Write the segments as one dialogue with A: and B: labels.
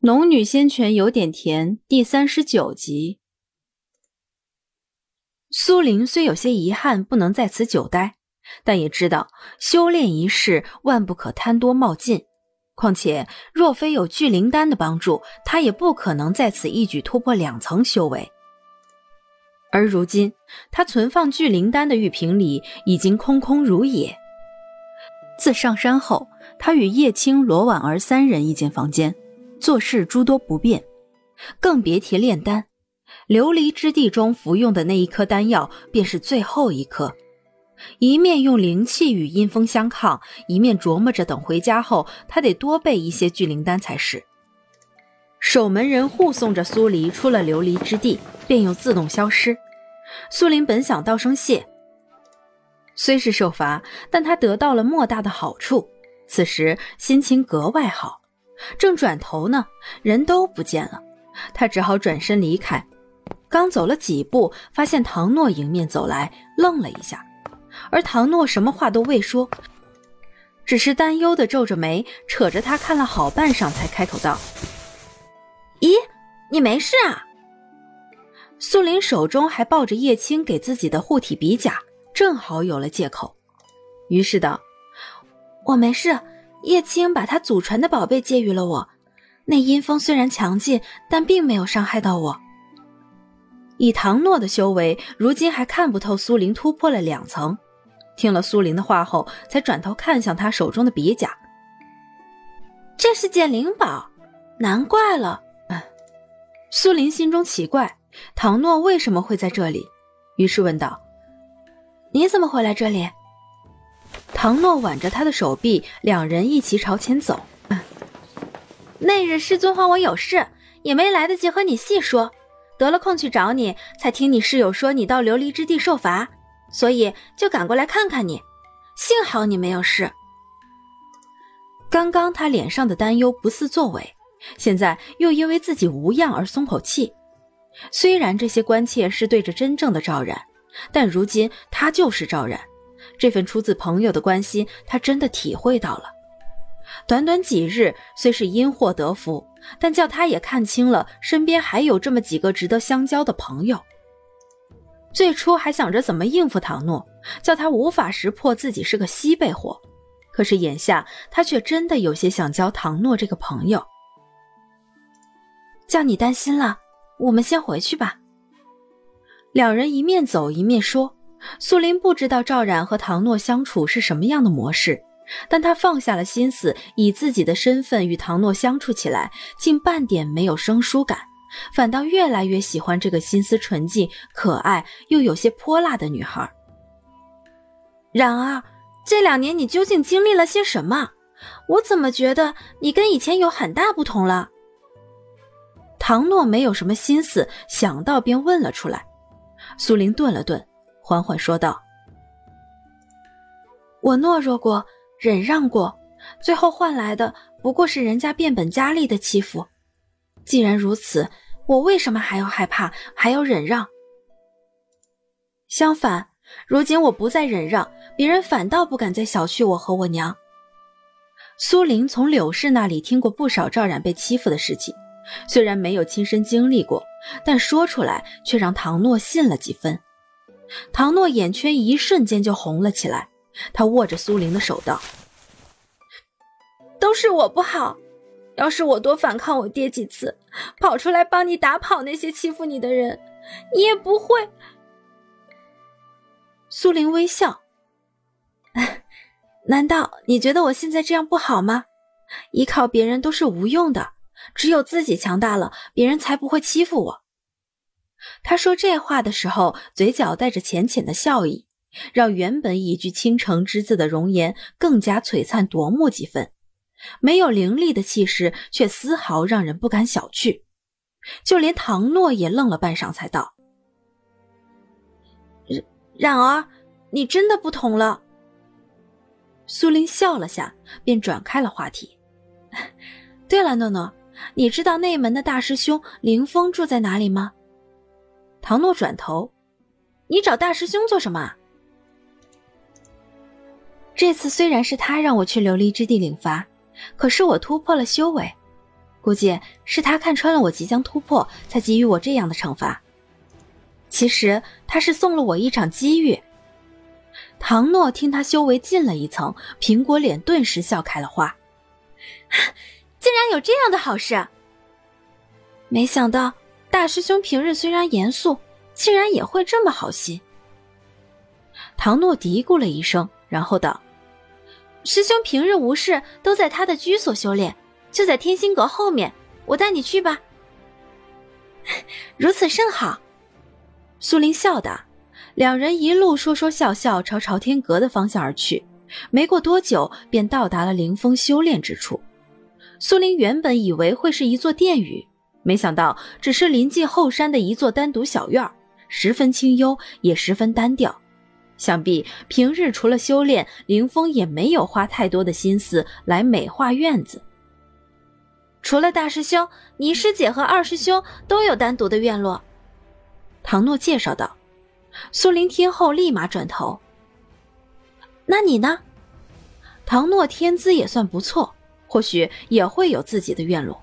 A: 农女仙泉有点甜，第三十九集。苏玲虽有些遗憾不能在此久待，但也知道修炼一事万不可贪多冒进。况且若非有聚灵丹的帮助，她也不可能在此一举突破两层修为。而如今，她存放聚灵丹的玉瓶里已经空空如也。自上山后，她与叶青、罗婉儿三人一间房间。做事诸多不便，更别提炼丹。琉璃之地中服用的那一颗丹药，便是最后一颗。一面用灵气与阴风相抗，一面琢磨着等回家后，他得多备一些聚灵丹才是。守门人护送着苏黎出了琉璃之地，便又自动消失。苏林本想道声谢，虽是受罚，但他得到了莫大的好处，此时心情格外好。正转头呢，人都不见了，他只好转身离开。刚走了几步，发现唐诺迎面走来，愣了一下，而唐诺什么话都未说，只是担忧的皱着眉，扯着他看了好半晌，才开口道：“
B: 咦，你没事啊？”
A: 苏林手中还抱着叶青给自己的护体比甲，正好有了借口，于是道：“
B: 我没事。”叶青把他祖传的宝贝借予了我，那阴风虽然强劲，但并没有伤害到我。
A: 以唐诺的修为，如今还看不透苏灵突破了两层。听了苏灵的话后，才转头看向他手中的比甲。
B: 这是件灵宝，难怪了。
A: 苏灵心中奇怪，唐诺为什么会在这里？于是问道：“
B: 你怎么会来这里？”
A: 唐诺挽着他的手臂，两人一起朝前走。
B: 那日师尊唤我有事，也没来得及和你细说，得了空去找你，才听你室友说你到琉璃之地受罚，所以就赶过来看看你。幸好你没有事。
A: 刚刚他脸上的担忧不似作伪，现在又因为自己无恙而松口气。虽然这些关切是对着真正的赵然，但如今他就是赵然。这份出自朋友的关心，他真的体会到了。短短几日，虽是因祸得福，但叫他也看清了身边还有这么几个值得相交的朋友。最初还想着怎么应付唐诺，叫他无法识破自己是个西北货。可是眼下，他却真的有些想交唐诺这个朋友。
B: 叫你担心了，我们先回去吧。
A: 两人一面走一面说。苏林不知道赵冉和唐诺相处是什么样的模式，但他放下了心思，以自己的身份与唐诺相处起来，竟半点没有生疏感，反倒越来越喜欢这个心思纯净、可爱又有些泼辣的女孩。
B: 冉儿，这两年你究竟经历了些什么？我怎么觉得你跟以前有很大不同了？
A: 唐诺没有什么心思，想到便问了出来。苏林顿了顿。缓缓说道：“
B: 我懦弱过，忍让过，最后换来的不过是人家变本加厉的欺负。既然如此，我为什么还要害怕，还要忍让？相反，如今我不再忍让，别人反倒不敢再小觑我和我娘。”
A: 苏玲从柳氏那里听过不少赵冉被欺负的事情，虽然没有亲身经历过，但说出来却让唐诺信了几分。唐诺眼圈一瞬间就红了起来，他握着苏玲的手道：“
B: 都是我不好，要是我多反抗我爹几次，跑出来帮你打跑那些欺负你的人，你也不会。”
A: 苏玲微笑：“
B: 难道你觉得我现在这样不好吗？依靠别人都是无用的，只有自己强大了，别人才不会欺负我。”
A: 他说这话的时候，嘴角带着浅浅的笑意，让原本已具倾城之姿的容颜更加璀璨夺目几分。没有凌厉的气势，却丝毫让人不敢小觑。就连唐诺也愣了半晌，才道：“
B: 冉冉儿，你真的不同了。”
A: 苏林笑了下，便转开了话题。
B: 对了，诺诺，你知道内门的大师兄林峰住在哪里吗？
A: 唐诺转头：“
B: 你找大师兄做什么？这次虽然是他让我去琉璃之地领罚，可是我突破了修为，
A: 估计是他看穿了我即将突破，才给予我这样的惩罚。其实他是送了我一场机遇。唐诺听他修为进了一层，苹果脸顿时笑开了花，竟然有这样的好事！没想到大师兄平日虽然严肃，竟然也会这么好心。唐诺嘀咕了一声，然后道：“师兄平日无事都在他的居所修炼，就在天心阁后面，我带你去吧。”如此甚好。苏林笑道，两人一路说说笑笑，朝朝天阁的方向而去。没过多久，便到达了凌风修炼之处。苏林原本以为会是一座殿宇，没想到只是临近后山的一座单独小院十分清幽，也十分单调。想必平日除了修炼，林峰也没有花太多的心思来美化院子。除了大师兄，倪师姐和二师兄都有单独的院落。唐诺介绍道：“苏林听后立马转头。那你呢？”唐诺天资也算不错，或许也会有自己的院落。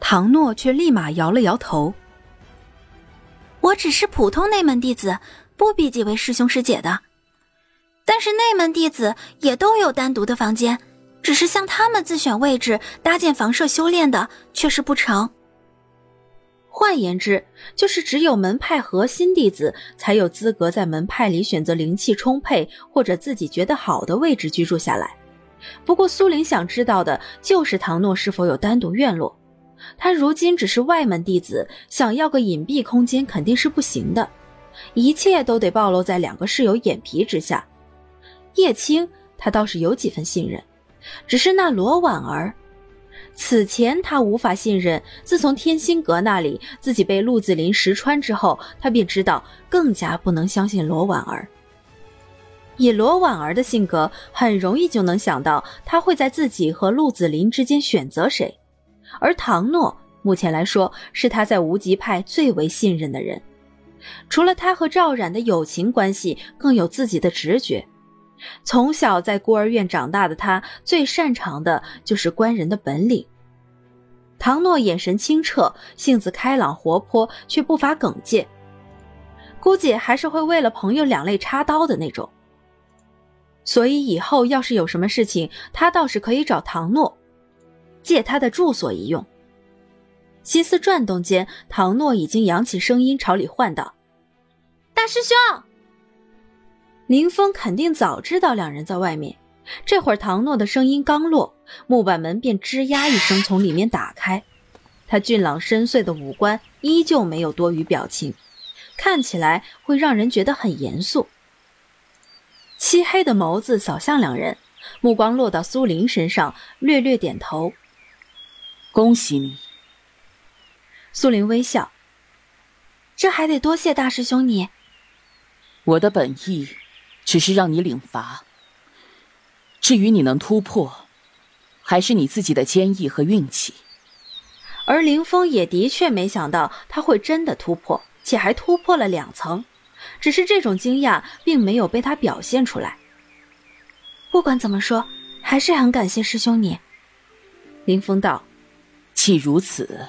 C: 唐诺却立马摇了摇头：“
A: 我只是普通内门弟子，不比几位师兄师姐的。但是内门弟子也都有单独的房间，只是像他们自选位置搭建房舍修炼的，却是不成。”换言之，就是只有门派核心弟子才有资格在门派里选择灵气充沛或者自己觉得好的位置居住下来。不过，苏玲想知道的就是唐诺是否有单独院落。他如今只是外门弟子，想要个隐蔽空间肯定是不行的，一切都得暴露在两个室友眼皮之下。叶青，他倒是有几分信任，只是那罗婉儿。此前他无法信任，自从天心阁那里自己被陆子霖识穿之后，他便知道更加不能相信罗婉儿。以罗婉儿的性格，很容易就能想到他会在自己和陆子霖之间选择谁。而唐诺目前来说是他在无极派最为信任的人，除了他和赵冉的友情关系，更有自己的直觉。从小在孤儿院长大的他，最擅长的就是观人的本领。唐诺眼神清澈，性子开朗活泼，却不乏耿介，估计还是会为了朋友两肋插刀的那种。所以以后要是有什么事情，他倒是可以找唐诺，借他的住所一用。心思转动间，唐诺已经扬起声音朝里唤道：“大师兄。”林峰肯定早知道两人在外面，这会儿唐诺的声音刚落，木板门便吱呀一声从里面打开。他俊朗深邃的五官依旧没有多余表情，看起来会让人觉得很严肃。漆黑的眸子扫向两人，目光落到苏林身上，略略点头：“
D: 恭喜你。”
A: 苏林微笑：“这还得多谢大师兄你。”
D: 我的本意。只是让你领罚。至于你能突破，还是你自己的坚毅和运气。
A: 而林峰也的确没想到他会真的突破，且还突破了两层。只是这种惊讶并没有被他表现出来。不管怎么说，还是很感谢师兄你。林峰道：“
D: 既如此，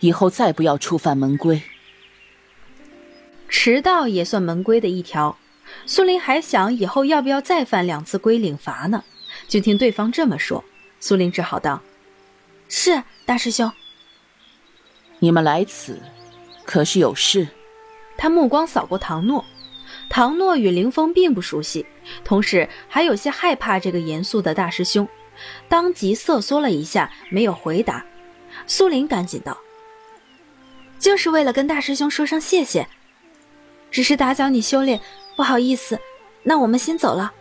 D: 以后再不要触犯门规。
A: 迟到也算门规的一条。”苏林还想以后要不要再犯两次规领罚呢？就听对方这么说，苏林只好道：“是大师兄。”
D: 你们来此，可是有事？
A: 他目光扫过唐诺，唐诺与林峰并不熟悉，同时还有些害怕这个严肃的大师兄，当即瑟缩了一下，没有回答。苏林赶紧道：“就是为了跟大师兄说声谢谢，只是打搅你修炼。”不好意思，那我们先走了。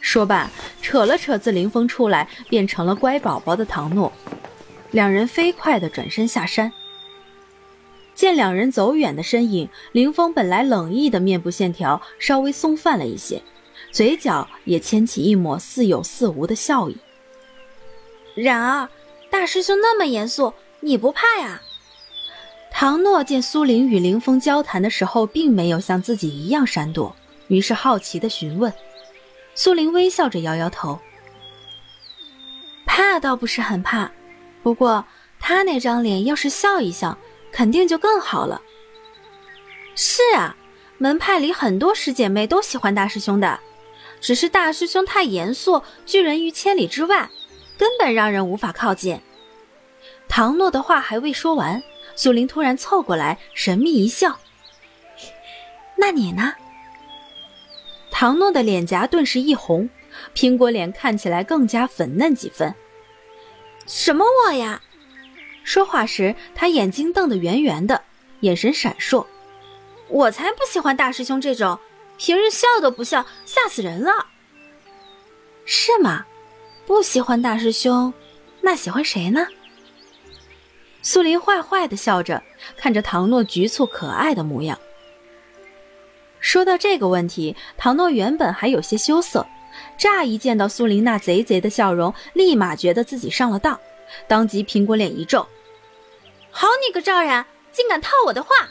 A: 说罢，扯了扯自林峰出来变成了乖宝宝的唐诺，两人飞快的转身下山。见两人走远的身影，林峰本来冷意的面部线条稍微松泛了一些，嘴角也牵起一抹似有似无的笑意。然而，大师兄那么严肃，你不怕呀？唐诺见苏玲与林峰交谈的时候，并没有像自己一样闪躲，于是好奇的询问。苏玲微笑着摇摇头：“怕倒不是很怕，不过他那张脸要是笑一笑，肯定就更好了。是啊，门派里很多师姐妹都喜欢大师兄的，只是大师兄太严肃，拒人于千里之外，根本让人无法靠近。唐诺的话还未说完，苏林突然凑过来，神秘一笑：“那你呢？”唐诺的脸颊顿时一红，苹果脸看起来更加粉嫩几分。什么我呀？说话时，他眼睛瞪得圆圆的，眼神闪烁。我才不喜欢大师兄这种，平日笑都不笑，吓死人了。是吗？不喜欢大师兄，那喜欢谁呢？苏林坏坏的笑着，看着唐诺局促可爱的模样。说到这个问题，唐诺原本还有些羞涩，乍一见到苏林那贼贼的笑容，立马觉得自己上了当，当即苹果脸一皱：“好你个赵然，竟敢套我的话！”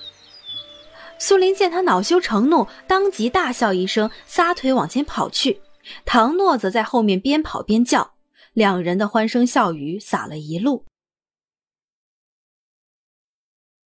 A: 苏林见他恼羞成怒，当即大笑一声，撒腿往前跑去。唐诺则在后面边跑边叫，两人的欢声笑语洒了一路。